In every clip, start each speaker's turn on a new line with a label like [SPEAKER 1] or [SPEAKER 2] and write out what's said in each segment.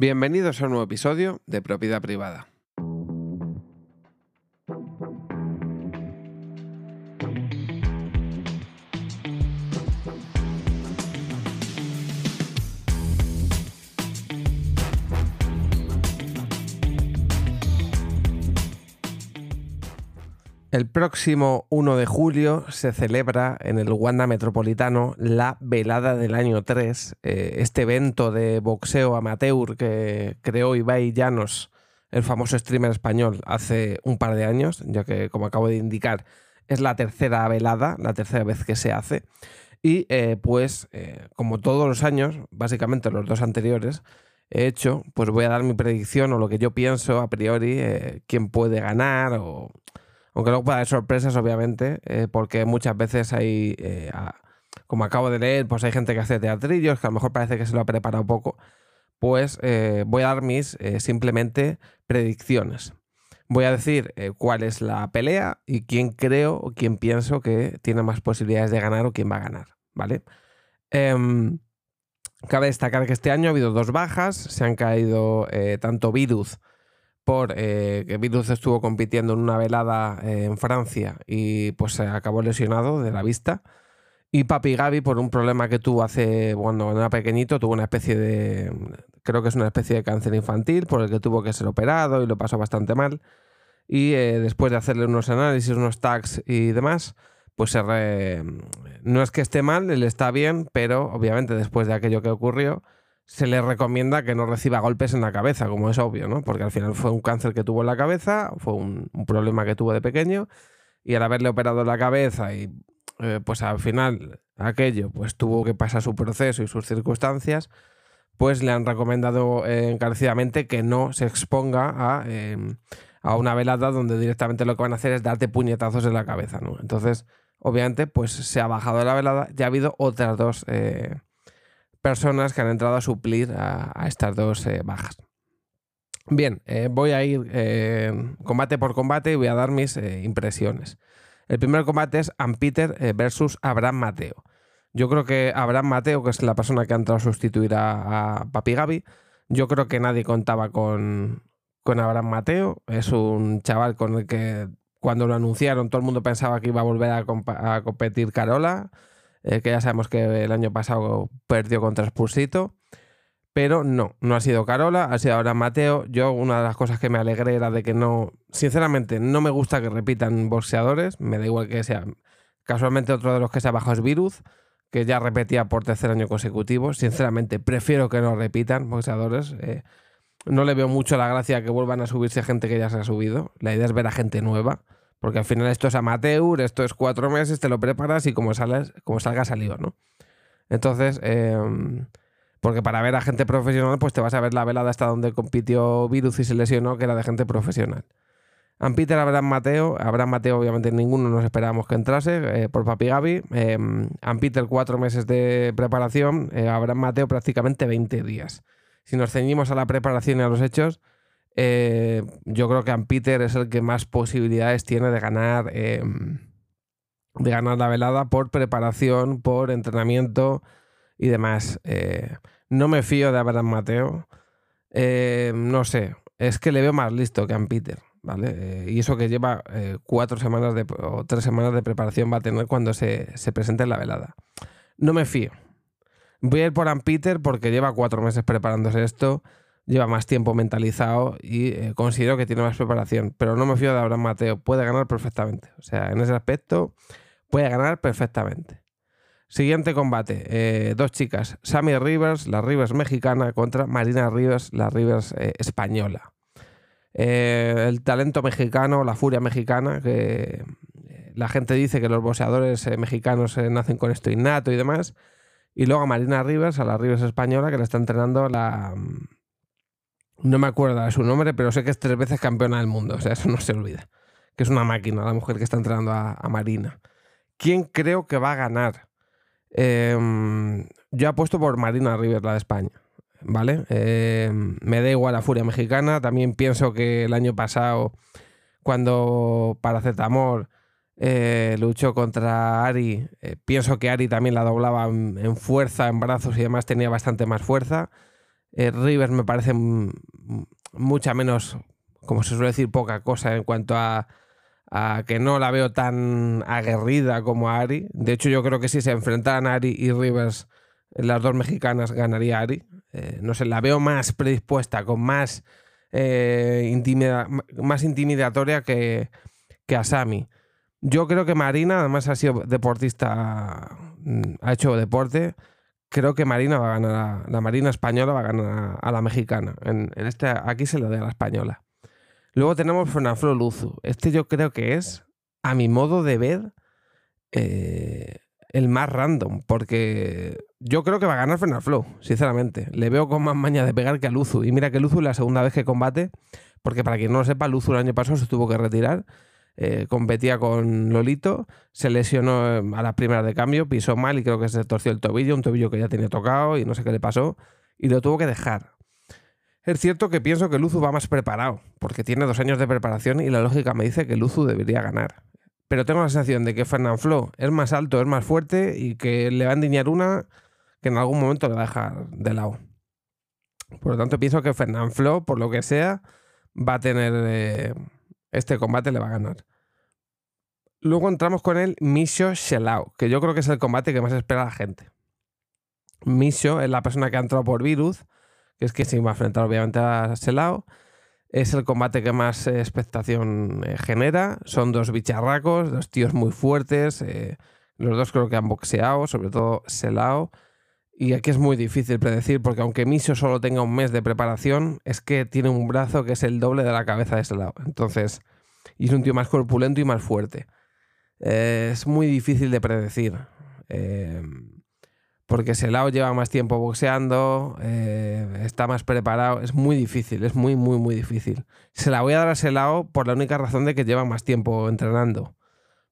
[SPEAKER 1] Bienvenidos a un nuevo episodio de Propiedad Privada. El próximo 1 de julio se celebra en el Wanda Metropolitano la velada del año 3, eh, este evento de boxeo amateur que creó Ibai Llanos, el famoso streamer español, hace un par de años, ya que como acabo de indicar es la tercera velada, la tercera vez que se hace. Y eh, pues, eh, como todos los años, básicamente los dos anteriores, he hecho, pues voy a dar mi predicción o lo que yo pienso a priori, quién puede ganar o aunque luego pueda haber sorpresas, obviamente, eh, porque muchas veces hay, eh, como acabo de leer, pues hay gente que hace teatrillos, que a lo mejor parece que se lo ha preparado poco. Pues eh, voy a dar mis simplemente predicciones. Voy a decir cuál es la pelea y quién creo o quién pienso que tiene más posibilidades de ganar o quién va a ganar, ¿vale? Em, cabe destacar que este año ha habido dos bajas, se han caído tanto Virus por eh, que Virus estuvo compitiendo en una velada eh, en Francia y pues se acabó lesionado de la vista. Y Papi Gaby por un problema que tuvo hace, cuando era pequeñito, tuvo una especie de, creo que es una especie de cáncer infantil por el que tuvo que ser operado y lo pasó bastante mal. Y eh, después de hacerle unos análisis, unos tags y demás, pues no es que esté mal, él está bien, pero obviamente después de aquello que ocurrió, se le recomienda que no reciba golpes en la cabeza, como es obvio, ¿no? Porque al final fue un cáncer que tuvo en la cabeza, fue un, problema que tuvo de pequeño, y al haberle operado la cabeza y eh, pues al final aquello, pues tuvo que pasar su proceso y sus circunstancias, pues le han recomendado eh, encarecidamente que no se exponga a, em, a, una velada donde directamente lo que van a hacer es darte puñetazos en la cabeza, ¿no? Entonces, obviamente, pues se ha bajado de la velada, ya ha habido otras dos eh, personas que han entrado a suplir a, estas dos eh, bajas. Bien, eh, voy a ir eh, combate por combate y voy a dar mis impresiones. El primer combate es Ampeter versus Abraham Mateo. Yo creo que Abraham Mateo, que es la persona que ha entrado a sustituir a, Papi Gaby, yo creo que nadie contaba con, con Abraham Mateo. Es un chaval con el que cuando lo anunciaron todo el mundo pensaba que iba a volver a, a competir Carola. Eh, que ya sabemos que el año pasado perdió contra Spursito. Pero no, no ha sido Carola, ha sido ahora Mateo. Yo una de las cosas que me alegré era de que no, sinceramente, no me gusta que repitan boxeadores, me da igual que sea. Casualmente otro de los que se ha bajado es Virus, que ya repetía por tercer año consecutivo. Sinceramente, prefiero que no repitan boxeadores. Eh, no le veo mucho la gracia que vuelvan a subirse gente que ya se ha subido. La idea es ver a gente nueva. Porque al final esto es amateur, esto es cuatro meses, te lo preparas y como, sales, como salga salido, ¿no? Entonces, em, porque para ver a gente profesional, pues te vas a ver la velada hasta donde compitió Virus y se lesionó, que era de gente profesional. Peter, Abraham Mateo. Abraham Mateo, obviamente, ninguno nos esperábamos que entrase eh, por Papi Gaby. Eh, Peter, cuatro meses de preparación. Eh, Abraham Mateo, prácticamente 20 días. Si nos ceñimos a la preparación y a los hechos, eh, yo creo que Peter es el que más posibilidades tiene de ganar, em, de ganar la velada por preparación, por entrenamiento y demás. Eh, no me fío de Abraham Mateo. Eh, no sé, es que le veo más listo que Peter. ¿Vale? y eso que lleva cuatro semanas de, o tres semanas de preparación va a tener cuando se, se presente en la velada. No me fío. Voy a ir por Peter porque lleva cuatro meses preparándose esto lleva más tiempo mentalizado y eh, considero que tiene más preparación. Pero no me fío de Abraham Mateo, puede ganar perfectamente. O sea, en ese aspecto puede ganar perfectamente. Siguiente combate, eh, dos chicas, Sammy Rivers, la Rivers mexicana, contra Marina Rivers, la Rivers eh, española. el talento mexicano, la furia mexicana, que la gente dice que los boxeadores mexicanos nacen con esto innato y demás. Y luego a Marina Rivers, a la Rivers española, que le está entrenando la, no me acuerdo de su nombre, pero sé que es tres veces campeona del mundo. O sea, eso no se olvida. Que es una máquina, la mujer que está entrenando a, Marina. ¿Quién creo que va a ganar? Em, yo apuesto por Marina River, la de España. ¿Vale? Em, me da igual la furia mexicana. También pienso que el año pasado, cuando Paracetamol eh, luchó contra Ari, eh, pienso que Ari también la doblaba en, fuerza, en brazos y demás, tenía bastante más fuerza. Eh, Rivers me parece mucha menos, como se suele decir, poca cosa en cuanto a, que no la veo tan aguerrida como a Ari. De hecho, yo creo que si se enfrentaran Ari y Rivers, las dos mexicanas, ganaría Ari. Eh, no sé, la veo más predispuesta, con más, eh, más intimidatoria que, que a Sami. Yo creo que Marina, además ha sido deportista, mm, ha hecho deporte. Creo que Marina va a ganar, la Marina española va a ganar a, la mexicana. En, este, aquí se lo da a la española. Luego tenemos Fernanfloo Luzu. Este yo creo que es, a mi modo de ver, eh, el más random, porque yo creo que va a ganar Fernanfloo, sinceramente. Le veo con más maña de pegar que a Luzu. Y mira que Luzu la segunda vez que combate, porque para quien no lo sepa, Luzu el año pasado se tuvo que retirar eh, competía con Lolito, se lesionó eh, a la primera de cambio, pisó mal y creo que se torció el tobillo, un tobillo que ya tenía tocado y no sé qué le pasó, y lo tuvo que dejar. Es cierto que pienso que Luzu va más preparado, porque tiene dos años de preparación y la lógica me dice que Luzu debería ganar. Pero tengo la sensación de que Fernand Flo es más alto, es más fuerte y que le va a endiñar una que en algún momento le va a dejar de lado. Por lo tanto, pienso que Fernand Flo, por lo que sea, va a tener eh, este combate le va a ganar. Luego entramos con el Misho Shelao, que yo creo que es el combate que más espera la gente. Misho es la persona que ha entrado por virus, que es que se va a enfrentar obviamente a Shelao. Es el combate que más eh, expectación eh, genera. Son dos bicharracos, dos tíos muy fuertes. Eh, los dos creo que han boxeado, sobre todo Selao. Y aquí es muy difícil predecir, porque aunque Misho solo tenga un mes de preparación, es que tiene un brazo que es el doble de la cabeza de ese lado. Entonces, y es un tío más corpulento y más fuerte. Eh, es muy difícil de predecir. Eh, porque Selao lleva más tiempo boxeando, eh, está más preparado. Es muy difícil, es muy, muy, muy difícil. Se la voy a dar a Selao por la única razón de que lleva más tiempo entrenando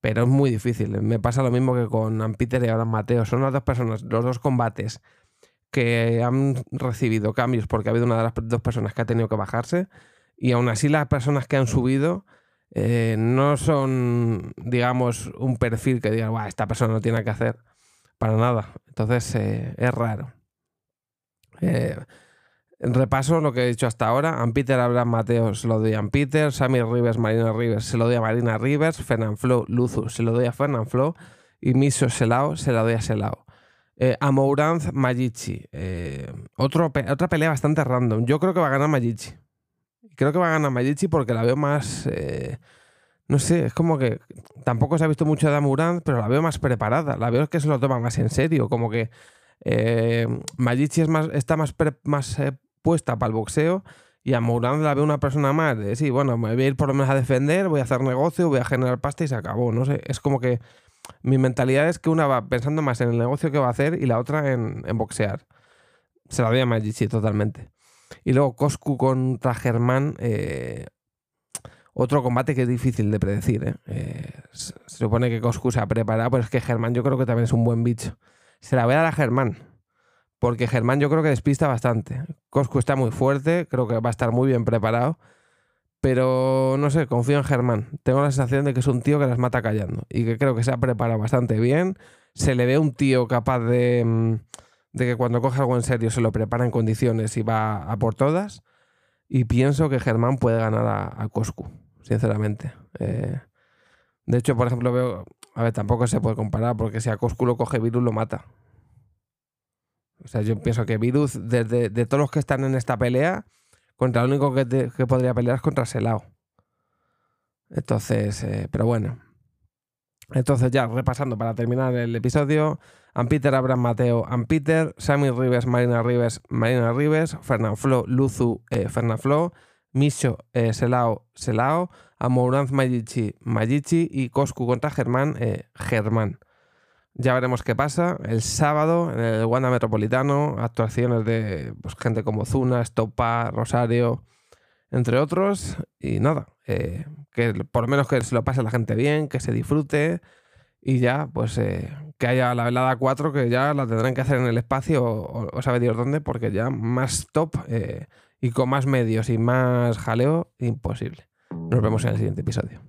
[SPEAKER 1] pero es muy difícil. Me pasa lo mismo que con Peter y ahora Mateo. Son las dos personas, los dos combates que han recibido cambios porque ha habido una de las dos personas que ha tenido que bajarse y aún así las personas que han subido eh, no son, digamos, un perfil que diga, esta persona no tiene que hacer para nada. Entonces eh, es raro. Eh, Repaso lo que he dicho hasta ahora. Peter Abraham Mateo se lo doy a Peter. Sammy Rivers, Marina Rivers se lo doy a Marina Rivers. Fernan Flo, Luzu se lo doy a Fernan Flo. Y Miso Selao se la doy a Selao. Eh, Amouranz Majichi. Eh, otra pelea bastante random. Yo creo que va a ganar Majichi. Creo que va a ganar Majichi porque la veo más. Eh, no sé, es como que tampoco se ha visto mucho de Amouranz, pero la veo más preparada. La veo que se lo toma más en serio. Como que eh, Majichi es más, está más, más eh, puesta para el boxeo y a Mourán la ve una persona más de, sí, bueno, me voy a ir por lo menos a defender, voy a hacer negocio, voy a generar pasta y se acabó. No sé, es como que mi mentalidad es que una va pensando más en el negocio que va a hacer y la otra en, boxear. Se la doy a Majichi totalmente. Y luego Coscu contra Germán, eh, otro combate que es difícil de predecir. ¿eh? Eh, se supone que Coscu se ha preparado, pero es que Germán yo creo que también es un buen bicho. Se la voy a dar a Germán porque Germán yo creo que despista bastante. Coscu está muy fuerte, creo que va a estar muy bien preparado, pero no sé, confío en Germán. Tengo la sensación de que es un tío que las mata callando y que creo que se ha preparado bastante bien. Se le ve un tío capaz de, mm, que cuando coge algo en serio se lo prepara en condiciones y va a por todas. Y pienso que Germán puede ganar a, a Coscu, sinceramente. Eh, de hecho, por ejemplo, veo. A ver, tampoco se puede comparar porque si a Coscu lo coge Virus lo mata. O sea, yo pienso que Virus, de, todos los que están en esta pelea, contra el único que, podría pelear es contra Selao. Entonces, eh, pero bueno. Entonces ya, repasando para terminar el episodio, Peter Abraham Mateo, Peter Sammy Rives, Marina Rives, Marina Rives, Fernand Flo, Luzu, eh, Fernand Flo, Micho, eh, Selao, Selao, Amouranz Majichi, Majichi y Coscu contra Germán, eh, Germán. Ya veremos qué pasa. El sábado, en el Wanda Metropolitano, actuaciones de pues, gente como Zuna, Estopa, Rosario, entre otros. Y nada, eh, que por lo menos que se lo pase la gente bien, que se disfrute. Y ya, pues eh, que haya la velada 4, que ya la tendrán que hacer en el espacio o, o sabe Dios dónde, porque ya más top eh, y con más medios y más jaleo, imposible. Nos vemos en el siguiente episodio.